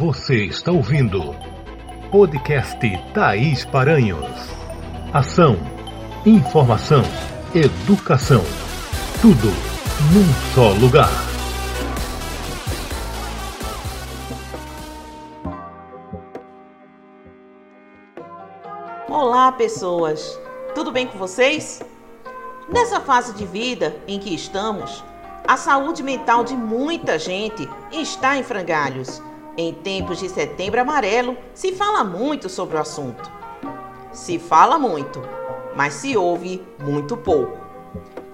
Você está ouvindo podcast Thaís Paranhos. Ação, informação, educação. Tudo num só lugar. Olá, pessoas. Tudo bem com vocês? Nessa fase de vida em que estamos, a saúde mental de muita gente está em frangalhos. Em tempos de setembro amarelo, se fala muito sobre o assunto. Se fala muito, mas se ouve muito pouco.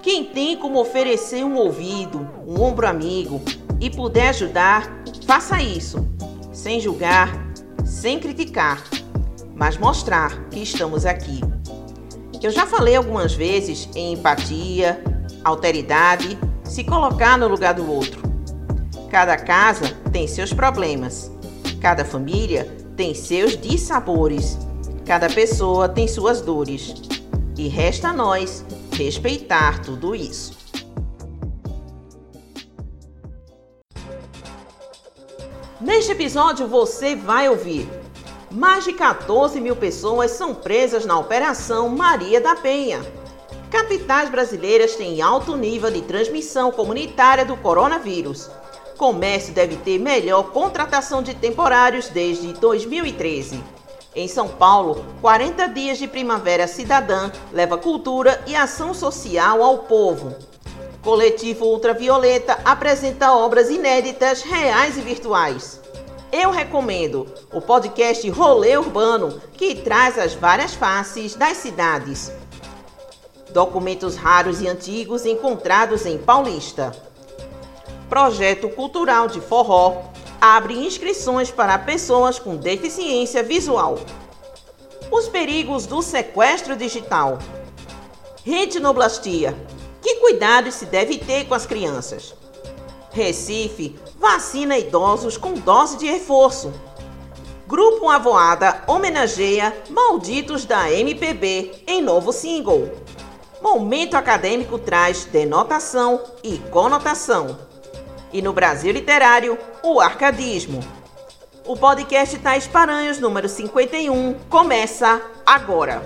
Quem tem como oferecer um ouvido, um ombro amigo e puder ajudar, faça isso, sem julgar, sem criticar, mas mostrar que estamos aqui. Eu já falei algumas vezes em empatia, alteridade se colocar no lugar do outro. Cada casa tem seus problemas, cada família tem seus dissabores, cada pessoa tem suas dores. E resta a nós respeitar tudo isso. Neste episódio você vai ouvir: mais de 14 mil pessoas são presas na Operação Maria da Penha Capitais brasileiras têm alto nível de transmissão comunitária do coronavírus. Comércio deve ter melhor contratação de temporários desde 2013. Em São Paulo, 40 dias de primavera cidadã leva cultura e ação social ao povo. Coletivo Ultravioleta apresenta obras inéditas, reais e virtuais. Eu recomendo o podcast Rolê Urbano, que traz as várias faces das cidades. Documentos raros e antigos encontrados em Paulista. Projeto Cultural de Forró abre inscrições para pessoas com deficiência visual. Os perigos do sequestro digital. Retinoblastia. Que cuidados se deve ter com as crianças? Recife vacina idosos com dose de reforço. Grupo Avoada homenageia Malditos da MPB em novo single. Momento acadêmico traz denotação e conotação. E no Brasil literário, o arcadismo. O podcast Tais Paranhos, número 51, começa agora.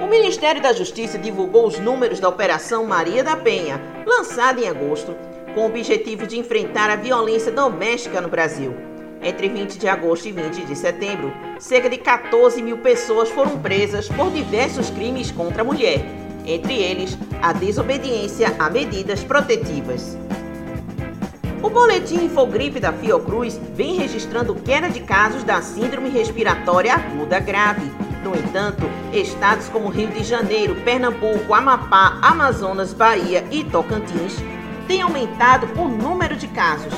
O Ministério da Justiça divulgou os números da Operação Maria da Penha, lançada em agosto, com o objetivo de enfrentar a violência doméstica no Brasil. Entre 20 de agosto e 20 de setembro, cerca de 14 mil pessoas foram presas por diversos crimes contra a mulher, entre eles a desobediência a medidas protetivas. O boletim Infogripe da Fiocruz vem registrando queda de casos da síndrome respiratória aguda grave. No entanto, estados como Rio de Janeiro, Pernambuco, Amapá, Amazonas, Bahia e Tocantins têm aumentado o número de casos.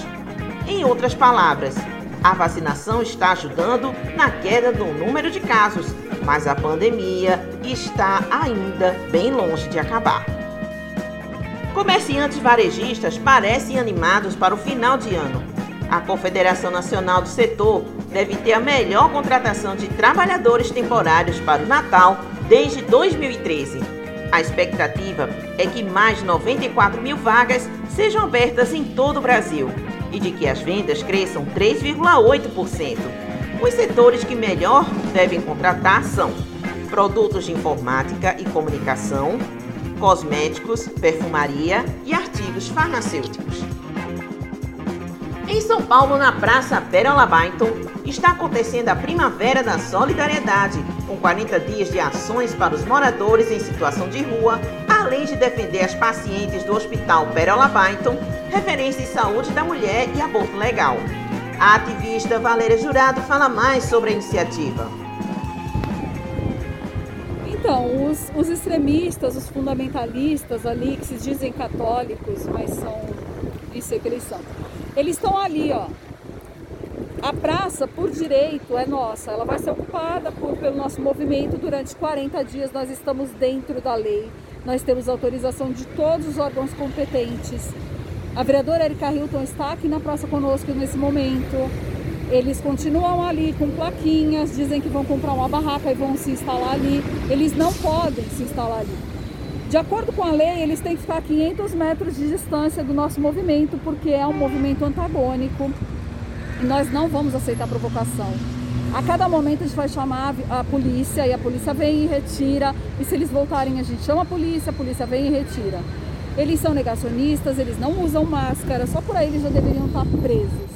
Em outras palavras, a vacinação está ajudando na queda do número de casos, mas a pandemia está ainda bem longe de acabar. Comerciantes varejistas parecem animados para o final de ano. A Confederação Nacional do Setor deve ter a melhor contratação de trabalhadores temporários para o Natal desde 2013. A expectativa é que mais de 94 mil vagas sejam abertas em todo o Brasil e de que as vendas cresçam 3,8%. Os setores que melhor devem contratar são produtos de informática e comunicação, cosméticos, perfumaria e artigos farmacêuticos. Em São Paulo, na Praça Pérola Byton, está acontecendo a Primavera da Solidariedade, com 40 dias de ações para os moradores em situação de rua, além de defender as pacientes do Hospital Pérola Byton referência em saúde da mulher e aborto legal. A ativista Valéria Jurado fala mais sobre a iniciativa. Então, os, os extremistas, os fundamentalistas ali, que se dizem católicos, mas são isso é que eles são, eles estão ali, ó. A praça, por direito, é nossa. Ela vai ser ocupada por, pelo nosso movimento durante 40 dias. Nós estamos dentro da lei. Nós temos autorização de todos os órgãos competentes. A vereadora Erika Hilton está aqui na praça conosco nesse momento. Eles continuam ali com plaquinhas, dizem que vão comprar uma barraca e vão se instalar ali. Eles não podem se instalar ali. De acordo com a lei, eles têm que ficar a 500 metros de distância do nosso movimento, porque é um movimento antagônico e nós não vamos aceitar provocação. A cada momento a gente vai chamar a polícia e a polícia vem e retira. E se eles voltarem, a gente chama a polícia, a polícia vem e retira. Eles são negacionistas, eles não usam máscara, só por aí eles já deveriam estar presos.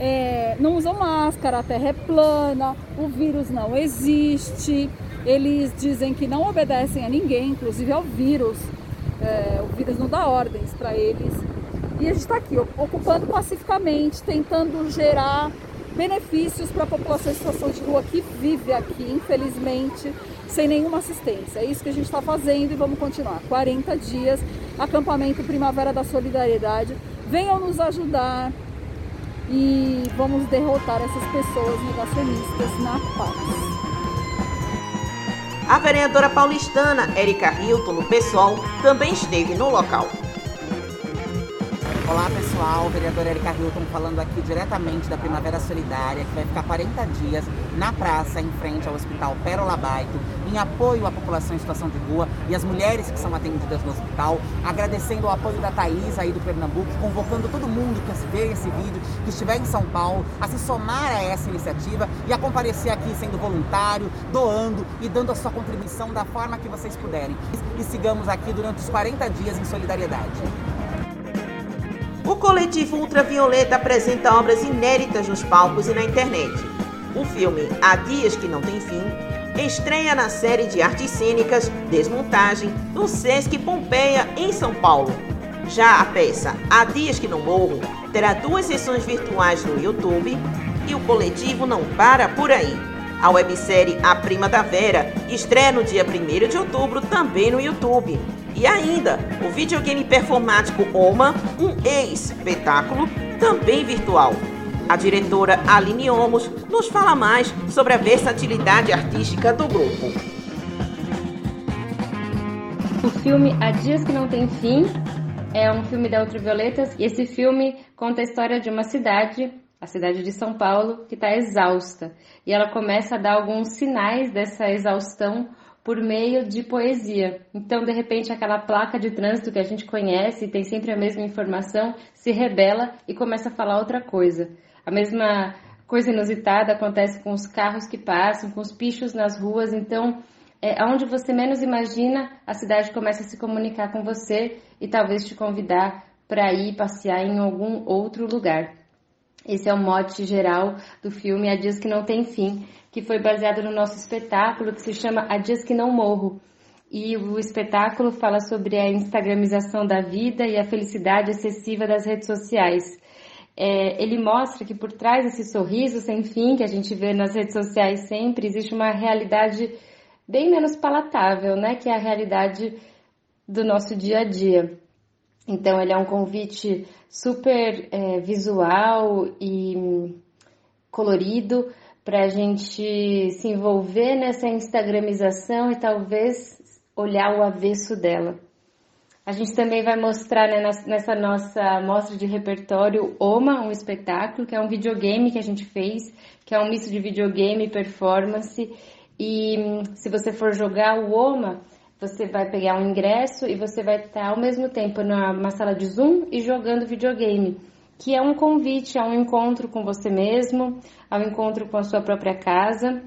É, não usam máscara, a terra é plana, o vírus não existe. Eles dizem que não obedecem a ninguém, inclusive ao vírus. É, o vírus não dá ordens para eles. E a gente está aqui ocupando pacificamente, tentando gerar benefícios para a população em situação de rua que vive aqui, infelizmente, sem nenhuma assistência. É isso que a gente está fazendo e vamos continuar. 40 dias, acampamento Primavera da Solidariedade. Venham nos ajudar e vamos derrotar essas pessoas negacionistas na paz. A vereadora paulistana Érica Hilton, no PSOL, também esteve no local. Olá pessoal, vereadora Erika Hilton falando aqui diretamente da Primavera Solidária, que vai ficar 40 dias na praça em frente ao Hospital Pérola Baito, em apoio à população em situação de rua e às mulheres que são atendidas no hospital, agradecendo o apoio da Thaís aí do Pernambuco, convocando todo mundo que vê esse vídeo, que estiver em São Paulo, a se somar a essa iniciativa e a comparecer aqui sendo voluntário, doando e dando a sua contribuição da forma que vocês puderem. E sigamos aqui durante os 40 dias em solidariedade. O coletivo Ultravioleta apresenta obras inéditas nos palcos e na internet. O filme Há Dias Que Não Tem Fim estreia na série de artes cênicas Desmontagem no Sesc Pompeia, em São Paulo. Já a peça Há Dias Que Não Morro terá duas sessões virtuais no YouTube e o coletivo não para por aí. A websérie A Prima da Vera estreia no dia 1 de outubro também no YouTube. E ainda, o videogame performático OMA, um espetáculo também virtual. A diretora Aline Omos nos fala mais sobre a versatilidade artística do grupo. O filme Há Dias Que Não Tem Fim é um filme da Ultravioletas e esse filme conta a história de uma cidade, a cidade de São Paulo, que está exausta. E ela começa a dar alguns sinais dessa exaustão por meio de poesia. Então, de repente, aquela placa de trânsito que a gente conhece e tem sempre a mesma informação se rebela e começa a falar outra coisa. A mesma coisa inusitada acontece com os carros que passam, com os pichos nas ruas. Então, é, onde você menos imagina, a cidade começa a se comunicar com você e talvez te convidar para ir passear em algum outro lugar. Esse é o mote geral do filme Há Dias Que Não Tem Fim, que foi baseado no nosso espetáculo que se chama Há Dias Que Não Morro. E o espetáculo fala sobre a instagramização da vida e a felicidade excessiva das redes sociais. É, ele mostra que por trás desse sorriso sem fim que a gente vê nas redes sociais sempre, existe uma realidade bem menos palatável, né? Que é a realidade do nosso dia a dia. Então, ele é um convite super é, visual e colorido para a gente se envolver nessa instagramização e talvez olhar o avesso dela. A gente também vai mostrar né, nessa nossa mostra de repertório Oma, um espetáculo, que é um videogame que a gente fez, que é um misto de videogame e performance. E se você for jogar o Oma, você vai pegar um ingresso e você vai estar ao mesmo tempo numa sala de Zoom e jogando videogame que é um convite a um encontro com você mesmo, ao encontro com a sua própria casa,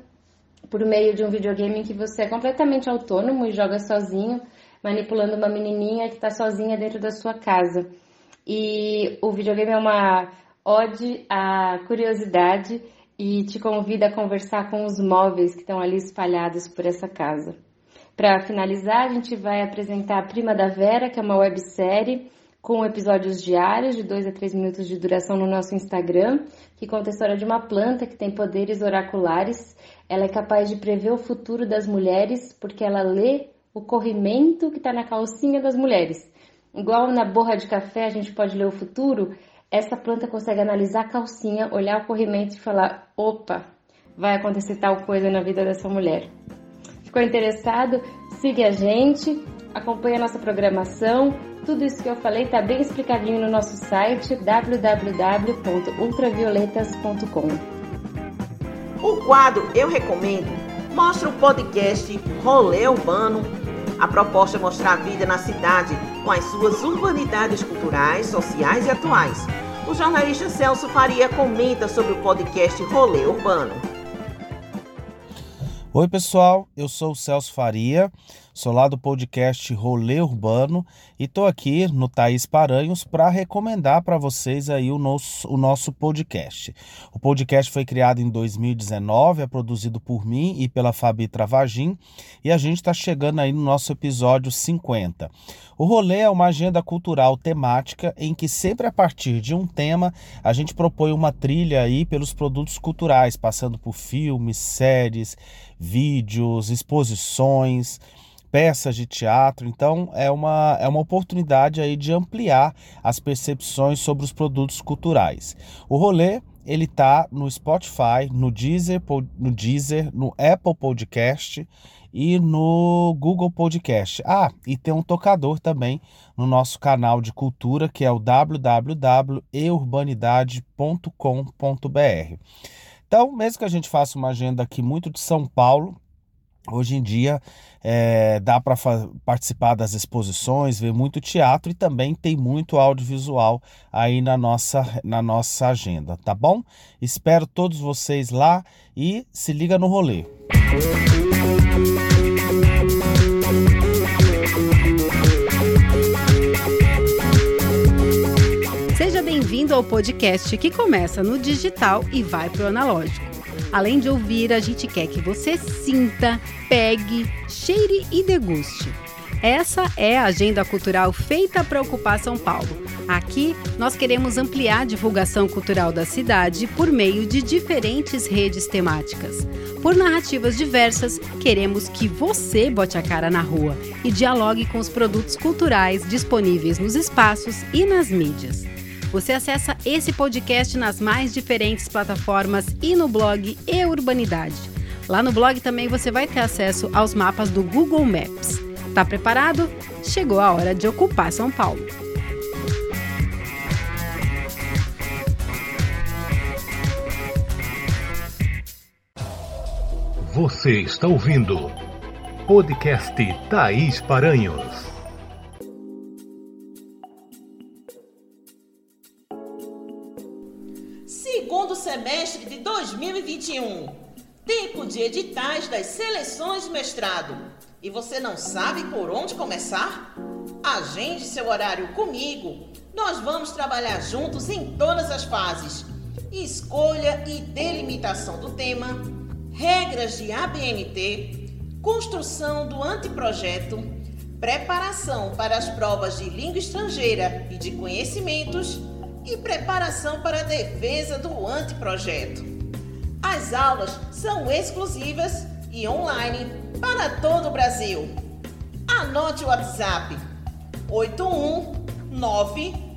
por meio de um videogame em que você é completamente autônomo e joga sozinho, manipulando uma menininha que está sozinha dentro da sua casa. E o videogame é uma ode à curiosidade e te convida a conversar com os móveis que estão ali espalhados por essa casa. Para finalizar, a gente vai apresentar a Prima da Vera, que é uma websérie com episódios diários de 2 a 3 minutos de duração no nosso Instagram, que conta a história de uma planta que tem poderes oraculares. Ela é capaz de prever o futuro das mulheres porque ela lê o corrimento que está na calcinha das mulheres. Igual na borra de café a gente pode ler o futuro, essa planta consegue analisar a calcinha, olhar o corrimento e falar: opa, vai acontecer tal coisa na vida dessa mulher. Ficou interessado? Siga a gente, acompanhe a nossa programação tudo isso que eu falei está bem explicadinho no nosso site www.ultravioletas.com. O quadro Eu Recomendo mostra o podcast Rolê Urbano, A proposta é mostrar a vida na cidade com as suas urbanidades culturais, sociais e atuais. O jornalista Celso Faria comenta sobre o podcast Rolê Urbano. Oi, pessoal, eu sou o Celso Faria, sou lá do podcast Rolê Urbano e estou aqui no Thaís Paranhos para recomendar para vocês aí o nosso, o nosso podcast. O podcast foi criado em 2019, é produzido por mim e pela Fabi Travagin e a gente está chegando aí no nosso episódio 50. O rolê é uma agenda cultural temática em que sempre a partir de um tema a gente propõe uma trilha aí pelos produtos culturais, passando por filmes, séries, vídeos, exposições, peças de teatro. Então é uma, é uma oportunidade aí de ampliar as percepções sobre os produtos culturais. O rolê ele tá no Spotify, no Deezer, no Deezer, no Apple Podcast e no Google Podcast. Ah, e tem um tocador também no nosso canal de cultura que é o www.eurbanidade.com.br. Então, mesmo que a gente faça uma agenda aqui muito de São Paulo, Hoje em dia é, dá para participar das exposições, ver muito teatro e também tem muito audiovisual aí na nossa, na nossa agenda, tá bom? Espero todos vocês lá e se liga no rolê. Seja bem-vindo ao podcast que começa no digital e vai para o analógico. Além de ouvir, a gente quer que você sinta, pegue, cheire e deguste. Essa é a agenda cultural feita para ocupar São Paulo. Aqui nós queremos ampliar a divulgação cultural da cidade por meio de diferentes redes temáticas. Por narrativas diversas, queremos que você bote a cara na rua e dialogue com os produtos culturais disponíveis nos espaços e nas mídias. Você acessa esse podcast nas mais diferentes plataformas e no blog E Urbanidade. Lá no blog também você vai ter acesso aos mapas do Google Maps. Tá preparado? Chegou a hora de ocupar São Paulo. Você está ouvindo podcast Thaís Paranhos. 2021. Tempo de editais das seleções de mestrado. E você não sabe por onde começar? Agende seu horário comigo. Nós vamos trabalhar juntos em todas as fases: escolha e delimitação do tema, regras de ABNT, construção do anteprojeto, preparação para as provas de língua estrangeira e de conhecimentos e preparação para a defesa do anteprojeto. As aulas são exclusivas e online para todo o Brasil. Anote o WhatsApp 819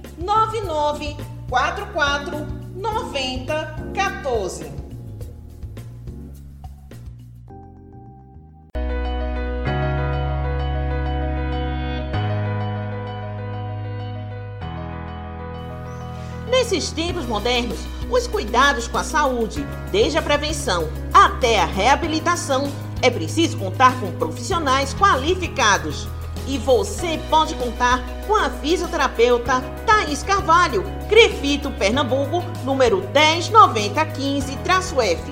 Nesses tempos modernos, os cuidados com a saúde, desde a prevenção até a reabilitação, é preciso contar com profissionais qualificados. E você pode contar com a fisioterapeuta Thaís Carvalho, Crefito, Pernambuco, número 109015-F.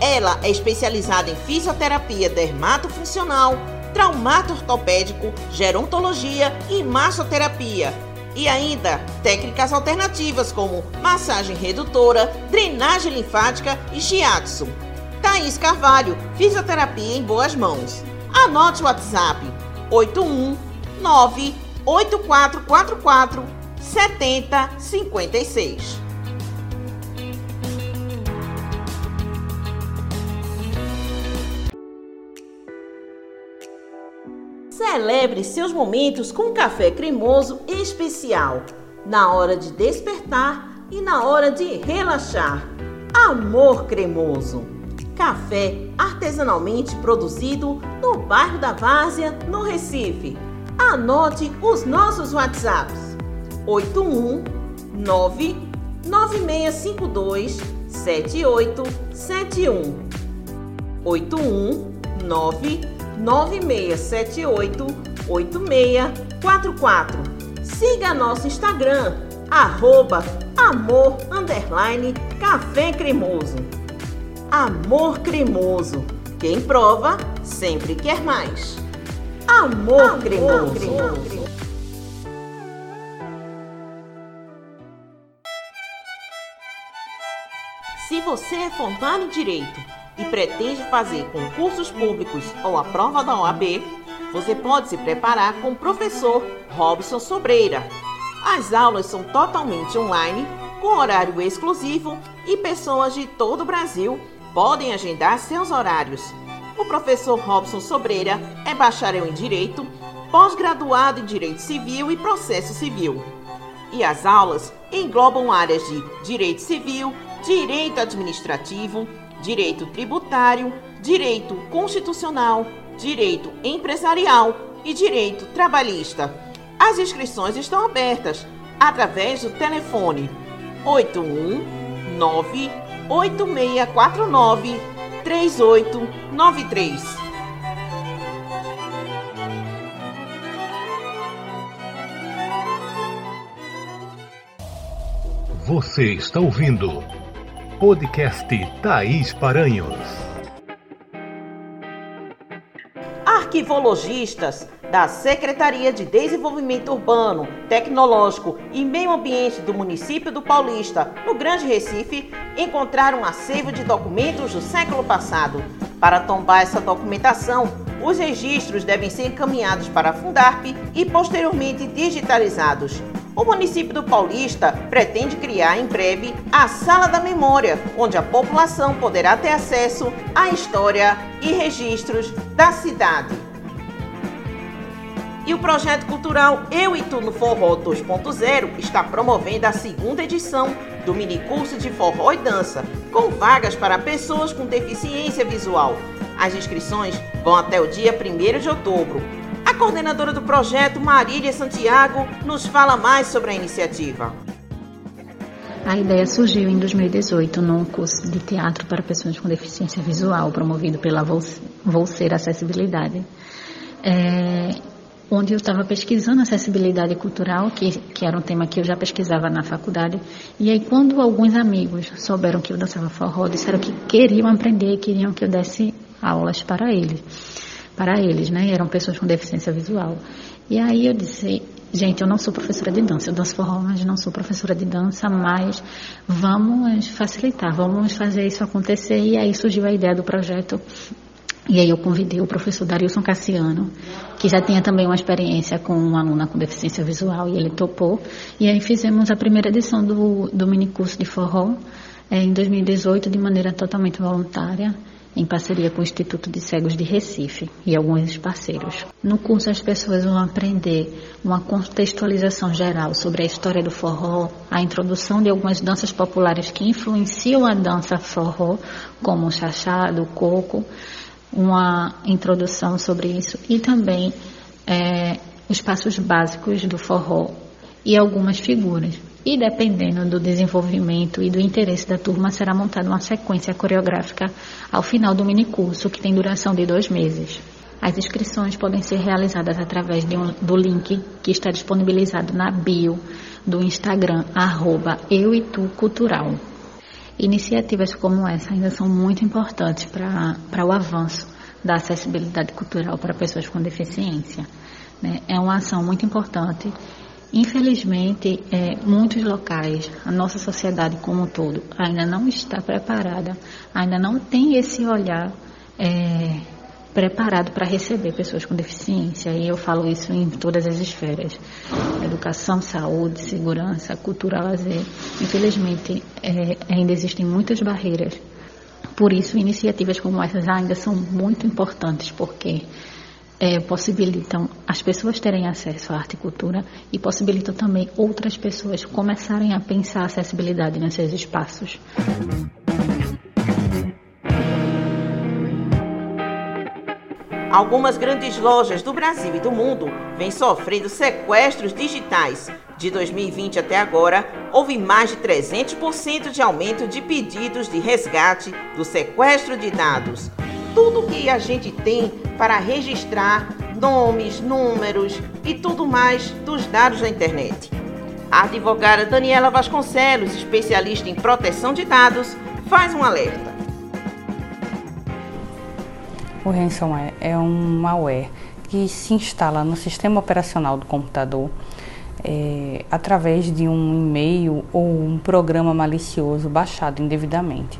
Ela é especializada em fisioterapia dermatofuncional, traumato ortopédico, gerontologia e massoterapia e ainda técnicas alternativas como massagem redutora, drenagem linfática e shiatsu. Thaís Carvalho, fisioterapia em boas mãos. Anote o WhatsApp 819 8444 7056. Celebre seus momentos com café cremoso especial, na hora de despertar e na hora de relaxar. Amor Cremoso. Café artesanalmente produzido no bairro da Várzea, no Recife. Anote os nossos WhatsApps: 819 9652 7871 819 9678 8644. Siga nosso Instagram, arroba amor underline café cremoso. Amor cremoso. Quem prova sempre quer mais. Amor, amor cremoso. cremoso. Se você é formado em Direito e pretende fazer concursos públicos ou a prova da OAB, você pode se preparar com o professor Robson Sobreira. As aulas são totalmente online, com horário exclusivo e pessoas de todo o Brasil podem agendar seus horários. O professor Robson Sobreira é bacharel em Direito, pós-graduado em Direito Civil e Processo Civil. E as aulas englobam áreas de Direito Civil, Direito Administrativo, Direito Tributário, Direito Constitucional, Direito Empresarial e Direito Trabalhista. As inscrições estão abertas através do telefone 819 8649 3893. Você está ouvindo podcast Thaís Paranhos. Arquivologistas da Secretaria de Desenvolvimento Urbano, Tecnológico e Meio Ambiente do município do Paulista, no Grande Recife, encontraram um acervo de documentos do século passado. Para tombar essa documentação, os registros devem ser encaminhados para a Fundarp e posteriormente digitalizados. O município do Paulista pretende criar em breve a Sala da Memória, onde a população poderá ter acesso à história e registros da cidade. E o projeto cultural Eu e Tu no Forró 2.0 está promovendo a segunda edição do minicurso de forró e dança, com vagas para pessoas com deficiência visual. As inscrições vão até o dia 1 de outubro. A coordenadora do projeto, Marília Santiago, nos fala mais sobre a iniciativa. A ideia surgiu em 2018 num curso de teatro para pessoas com deficiência visual, promovido pela Volcer Acessibilidade. É, onde eu estava pesquisando acessibilidade cultural, que, que era um tema que eu já pesquisava na faculdade. E aí, quando alguns amigos souberam que eu dançava forró, disseram que queriam aprender, queriam que eu desse aulas para eles. Para eles, né? Eram pessoas com deficiência visual. E aí eu disse, gente, eu não sou professora de dança, eu danço forró, mas não sou professora de dança, mas vamos facilitar, vamos fazer isso acontecer. E aí surgiu a ideia do projeto e aí eu convidei o professor Darilson Cassiano, que já tinha também uma experiência com uma aluna com deficiência visual, e ele topou. E aí fizemos a primeira edição do, do minicurso de forró, é, em 2018, de maneira totalmente voluntária, em parceria com o Instituto de Cegos de Recife e alguns parceiros. No curso, as pessoas vão aprender uma contextualização geral sobre a história do forró, a introdução de algumas danças populares que influenciam a dança forró, como o chachado, o coco, uma introdução sobre isso e também é, os passos básicos do forró e algumas figuras. E dependendo do desenvolvimento e do interesse da turma, será montada uma sequência coreográfica ao final do minicurso, que tem duração de dois meses. As inscrições podem ser realizadas através um, do link que está disponibilizado na bio do Instagram, arroba euitucultural. Iniciativas como essa ainda são muito importantes para o avanço da acessibilidade cultural para pessoas com deficiência. Né? É uma ação muito importante. Infelizmente, é, muitos locais, a nossa sociedade como um todo, ainda não está preparada, ainda não tem esse olhar é, preparado para receber pessoas com deficiência. E eu falo isso em todas as esferas: educação, saúde, segurança, cultura, lazer. Infelizmente, é, ainda existem muitas barreiras. Por isso, iniciativas como essas ainda são muito importantes, porque é, possibilitam as pessoas terem acesso à arte e cultura e possibilitam também outras pessoas começarem a pensar a acessibilidade nesses espaços. Algumas grandes lojas do Brasil e do mundo vêm sofrendo sequestros digitais. De 2020 até agora, houve mais de 300% de aumento de pedidos de resgate do sequestro de dados. Tudo que a gente tem para registrar nomes, números e tudo mais dos dados da internet. A advogada Daniela Vasconcelos, especialista em proteção de dados, faz um alerta. O ransomware é um malware que se instala no sistema operacional do computador é, através de um e-mail ou um programa malicioso baixado indevidamente.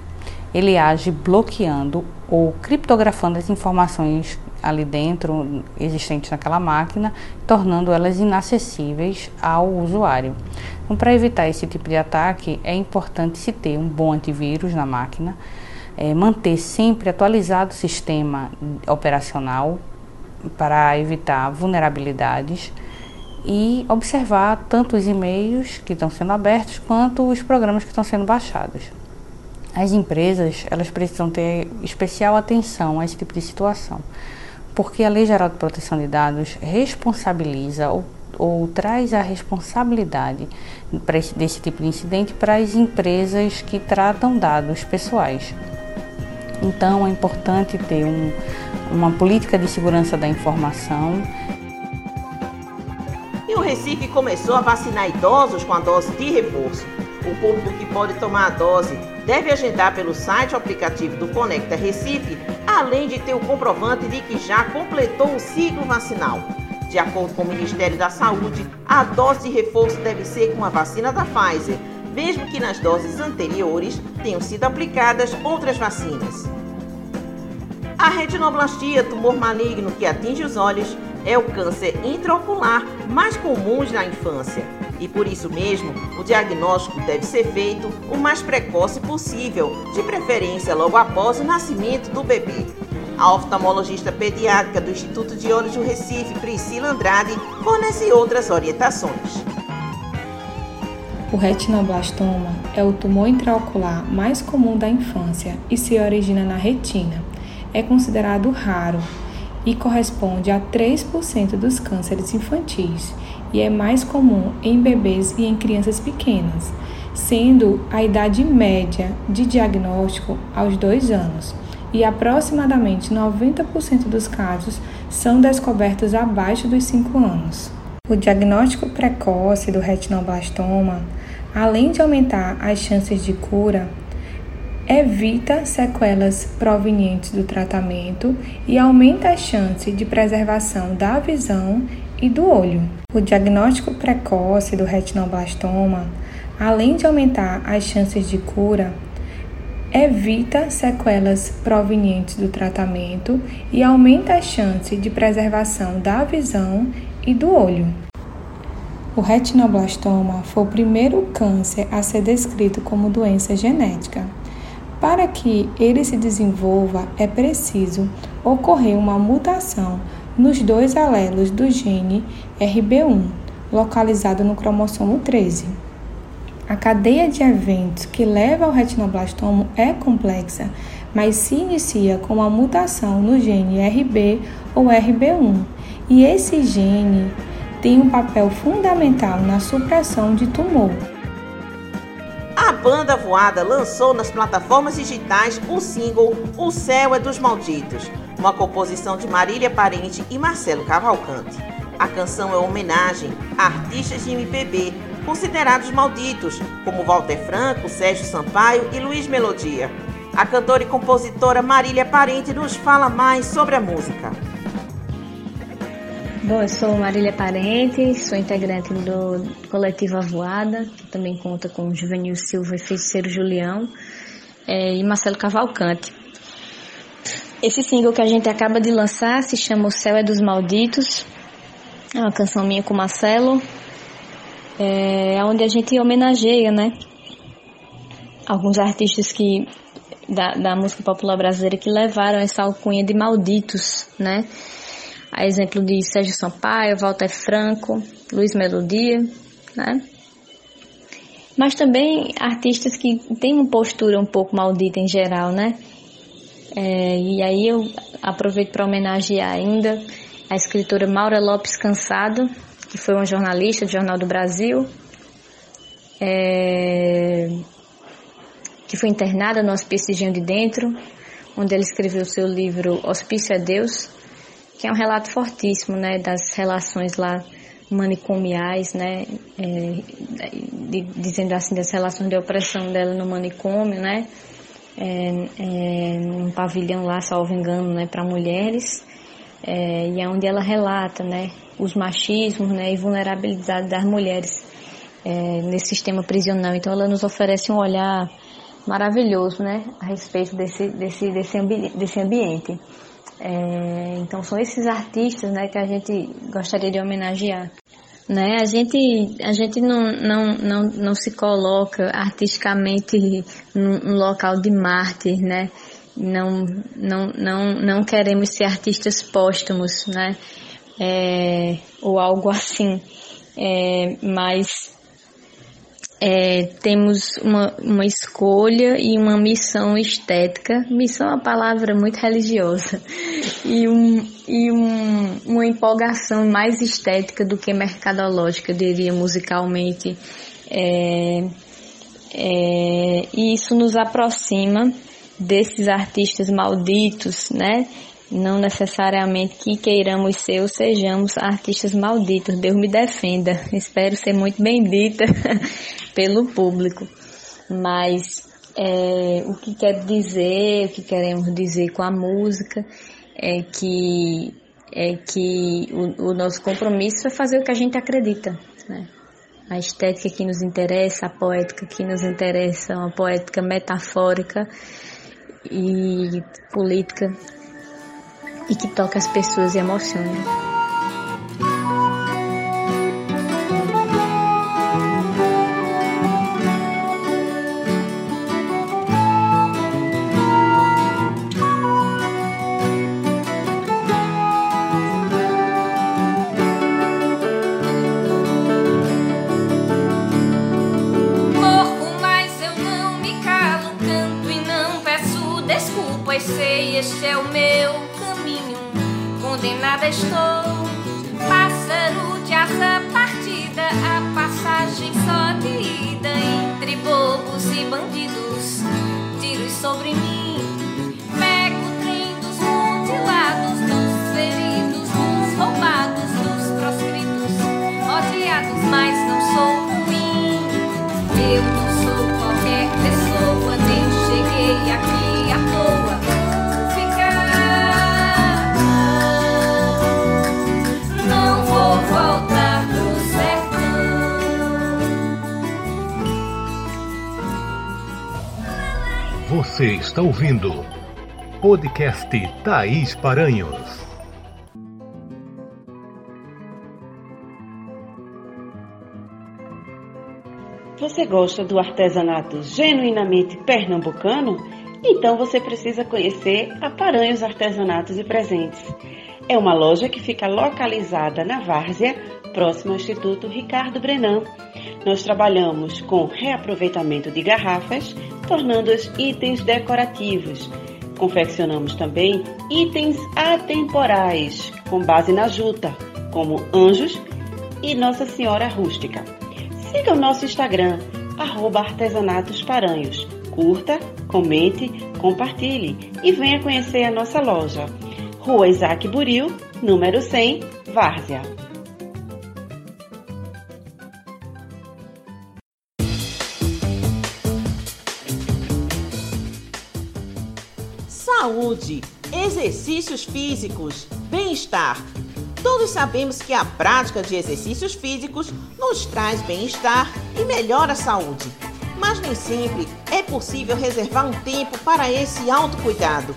Ele age bloqueando ou criptografando as informações ali dentro existentes naquela máquina, tornando elas inacessíveis ao usuário. Então, para evitar esse tipo de ataque, é importante se ter um bom antivírus na máquina, é, manter sempre atualizado o sistema operacional para evitar vulnerabilidades e observar tanto os e-mails que estão sendo abertos quanto os programas que estão sendo baixados. As empresas elas precisam ter especial atenção a esse tipo de situação, porque a Lei Geral de Proteção de Dados responsabiliza ou, ou traz a responsabilidade esse, desse tipo de incidente para as empresas que tratam dados pessoais. Então é importante ter um, uma política de segurança da informação e o Recife começou a vacinar idosos com a dose de reforço. O público que pode tomar a dose deve agendar pelo site ou aplicativo do Conecta Recife, além de ter o comprovante de que já completou o ciclo vacinal. De acordo com o Ministério da Saúde, a dose de reforço deve ser com a vacina da Pfizer, mesmo que nas doses anteriores tenham sido aplicadas outras vacinas. A retinoblastia, tumor maligno que atinge os olhos, é o câncer intraocular mais comum na infância. E por isso mesmo, o diagnóstico deve ser feito o mais precoce possível, de preferência logo após o nascimento do bebê. A oftalmologista pediátrica do Instituto de Olhos do Recife, Priscila Andrade, fornece outras orientações. O retinoblastoma é o tumor intraocular mais comum da infância e se origina na retina. É considerado raro, e corresponde a 3% dos cânceres infantis e é mais comum em bebês e em crianças pequenas, sendo a idade média de diagnóstico aos 2 anos, e aproximadamente 90% dos casos são descobertos abaixo dos 5 anos. O diagnóstico precoce do retinoblastoma, além de aumentar as chances de cura, evita sequelas provenientes do tratamento e aumenta a chance de preservação da visão e do olho. O diagnóstico precoce do retinoblastoma, além de aumentar as chances de cura, evita sequelas provenientes do tratamento e aumenta a chance de preservação da visão e do olho. O retinoblastoma foi o primeiro câncer a ser descrito como doença genética. Para que ele se desenvolva, é preciso ocorrer uma mutação nos dois alelos do gene RB1, localizado no cromossomo 13. A cadeia de eventos que leva ao retinoblastoma é complexa, mas se inicia com uma mutação no gene RB ou RB1, e esse gene tem um papel fundamental na supressão de tumor a banda Voada lançou nas plataformas digitais o single O Céu é dos Malditos, uma composição de Marília Parente e Marcelo Cavalcante. A canção é homenagem a artistas de MPB considerados malditos, como Walter Franco, Sérgio Sampaio e Luiz Melodia. A cantora e compositora Marília Parente nos fala mais sobre a música. Bom, eu sou Marília Parente, sou integrante do coletivo Avoada, que também conta com Juvenil Silva e Feiticeiro Julião, é, e Marcelo Cavalcante. Esse single que a gente acaba de lançar se chama O Céu é dos Malditos, é uma canção minha com Marcelo, é onde a gente homenageia, né, alguns artistas que da, da música popular brasileira que levaram essa alcunha de malditos, né, a exemplo de Sérgio Sampaio, Walter Franco, Luiz Melodia, né? Mas também artistas que têm uma postura um pouco maldita em geral, né? É, e aí eu aproveito para homenagear ainda a escritora Maura Lopes Cansado, que foi uma jornalista do Jornal do Brasil, é, que foi internada no Hospício de Dentro, onde ela escreveu seu livro Hospício é Deus, que é um relato fortíssimo, né, das relações lá manicomiais, né, é, de, dizendo assim das relações de opressão dela no manicômio, né, é, é, um pavilhão lá, salvo engano, né, para mulheres, é, e é onde ela relata, né, os machismos, né, e vulnerabilidade das mulheres é, nesse sistema prisional. Então ela nos oferece um olhar maravilhoso, né, a respeito desse desse desse, ambi desse ambiente. É, então são esses artistas, né, que a gente gostaria de homenagear. Né? A gente, a gente não, não, não, não se coloca artisticamente num, num local de mártir, né? Não, não, não, não queremos ser artistas póstumos, né? É, ou algo assim. É, mas é, temos uma, uma escolha e uma missão estética. Missão é uma palavra muito religiosa. E, um, e um, uma empolgação mais estética do que mercadológica, eu diria, musicalmente. É, é, e isso nos aproxima desses artistas malditos, né? Não necessariamente que queiramos ser ou sejamos artistas malditos. Deus me defenda. Espero ser muito bendita pelo público. Mas é, o que quer dizer, o que queremos dizer com a música é que, é que o, o nosso compromisso é fazer o que a gente acredita. Né? A estética que nos interessa, a poética que nos interessa, uma poética metafórica e política e que toca as pessoas e emociona. Você está ouvindo podcast Thaís Paranhos. Você gosta do artesanato genuinamente pernambucano? Então você precisa conhecer a Paranhos Artesanatos e Presentes. É uma loja que fica localizada na Várzea, próximo ao Instituto Ricardo Brenan. Nós trabalhamos com reaproveitamento de garrafas, tornando-os itens decorativos. Confeccionamos também itens atemporais, com base na juta, como anjos e Nossa Senhora Rústica. Siga o nosso Instagram, arroba. Curta, comente, compartilhe e venha conhecer a nossa loja. Rua Isaac Buril, número 100, Várzea. Saúde, exercícios físicos, bem-estar. Todos sabemos que a prática de exercícios físicos nos traz bem-estar e melhora a saúde. Mas nem sempre é possível reservar um tempo para esse autocuidado.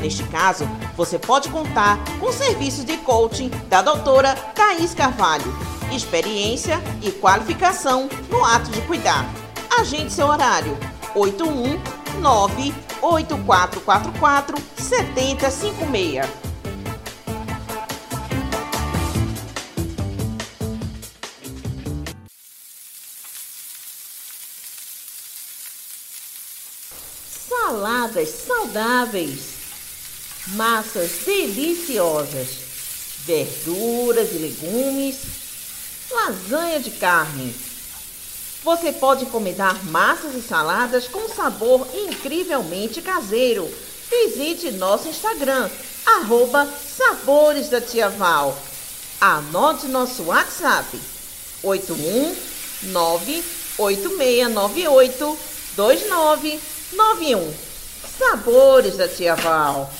Neste caso, você pode contar com o serviço de coaching da doutora Thaís Carvalho. Experiência e qualificação no ato de cuidar. Agende seu horário. 819 8444 7056. Saladas saudáveis, massas deliciosas, verduras e legumes, lasanha de carne você pode encomendar massas e saladas com sabor incrivelmente caseiro. visite nosso Instagram, arroba Sabores da Tia Val. Anote nosso WhatsApp, 81986982991. Sabores da Tia Val.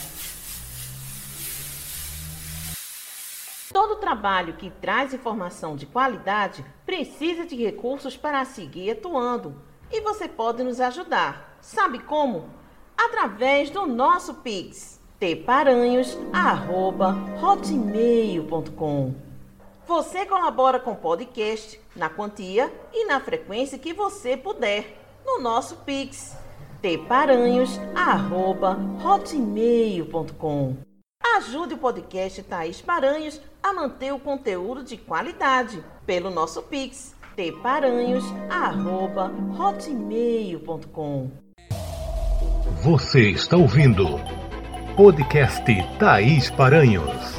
Todo trabalho que traz informação de qualidade precisa de recursos para seguir atuando. E você pode nos ajudar. Sabe como? Através do nosso Pix, tparanhos.hotmail.com. Você colabora com o podcast na quantia e na frequência que você puder no nosso Pix, tparanhos.hotmail.com. Ajude o podcast Thaís Paranhos a manter o conteúdo de qualidade pelo nosso Pix, tparanhos.hotmail.com. Você está ouvindo podcast Thaís Paranhos.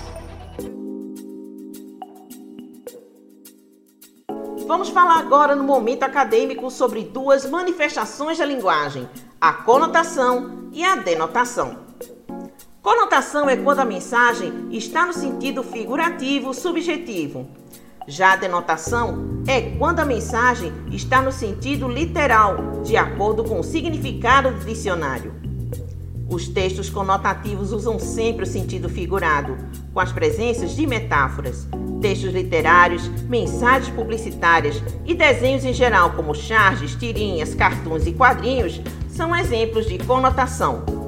Vamos falar agora no momento acadêmico sobre duas manifestações da linguagem, a conotação e a denotação. Conotação é quando a mensagem está no sentido figurativo subjetivo. Já a denotação é quando a mensagem está no sentido literal, de acordo com o significado do dicionário. Os textos conotativos usam sempre o sentido figurado, com as presenças de metáforas. Textos literários, mensagens publicitárias e desenhos em geral, como charges, tirinhas, cartuns e quadrinhos, são exemplos de conotação.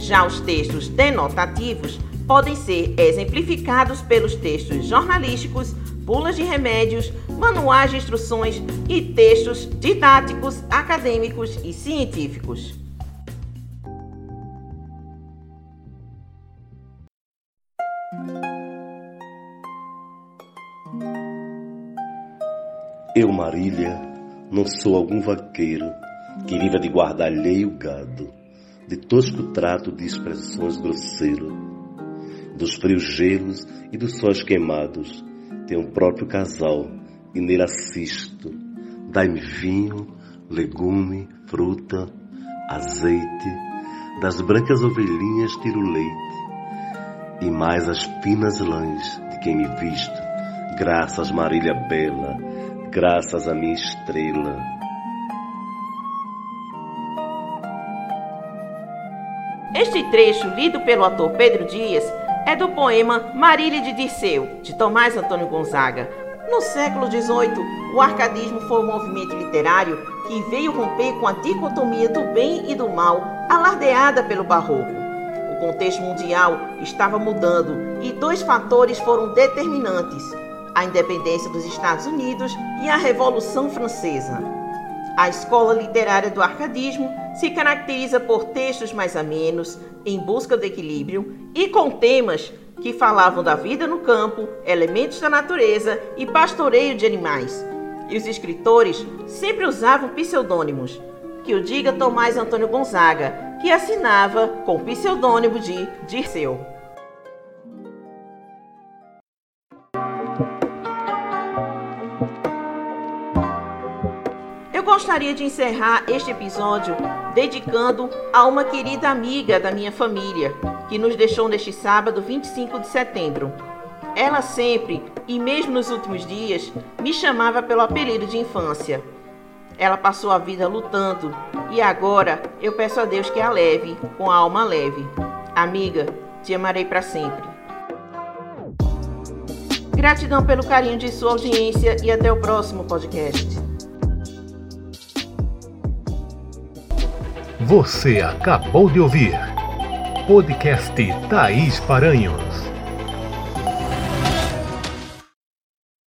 Já os textos denotativos podem ser exemplificados pelos textos jornalísticos, bulas de remédios, manuais de instruções e textos didáticos, acadêmicos e científicos. Eu, Marília, não sou algum vaqueiro que viva de guardar alheio gado, de tosco trato de expressões grosseiras, dos frios gelos e dos sóis queimados, tenho um próprio casal e nele assisto. Dai-me vinho, legume, fruta, azeite, das brancas ovelhinhas tiro leite, e mais as finas lãs de quem me visto, graças Marília Bela, graças a minha estrela. Este trecho, lido pelo ator Pedro Dias, é do poema Marília de Dirceu, de Tomás Antônio Gonzaga. No século XVIII, o arcadismo foi um movimento literário que veio romper com a dicotomia do bem e do mal, alardeada pelo barroco. O contexto mundial estava mudando e dois fatores foram determinantes: a independência dos Estados Unidos e a Revolução Francesa. A escola literária do arcadismo se caracteriza por textos mais amenos, em busca do equilíbrio e com temas que falavam da vida no campo, elementos da natureza e pastoreio de animais. E os escritores sempre usavam pseudônimos, que o diga Tomás Antônio Gonzaga, que assinava com o pseudônimo de Dirceu. Gostaria de encerrar este episódio dedicando a uma querida amiga da minha família, que nos deixou neste sábado 25 de setembro. Ela sempre, e mesmo nos últimos dias, me chamava pelo apelido de infância. Ela passou a vida lutando e agora eu peço a Deus que a leve com a alma leve. Amiga, te amarei para sempre. Gratidão pelo carinho de sua audiência e até o próximo podcast. Você acabou de ouvir podcast Thaís Paranhos.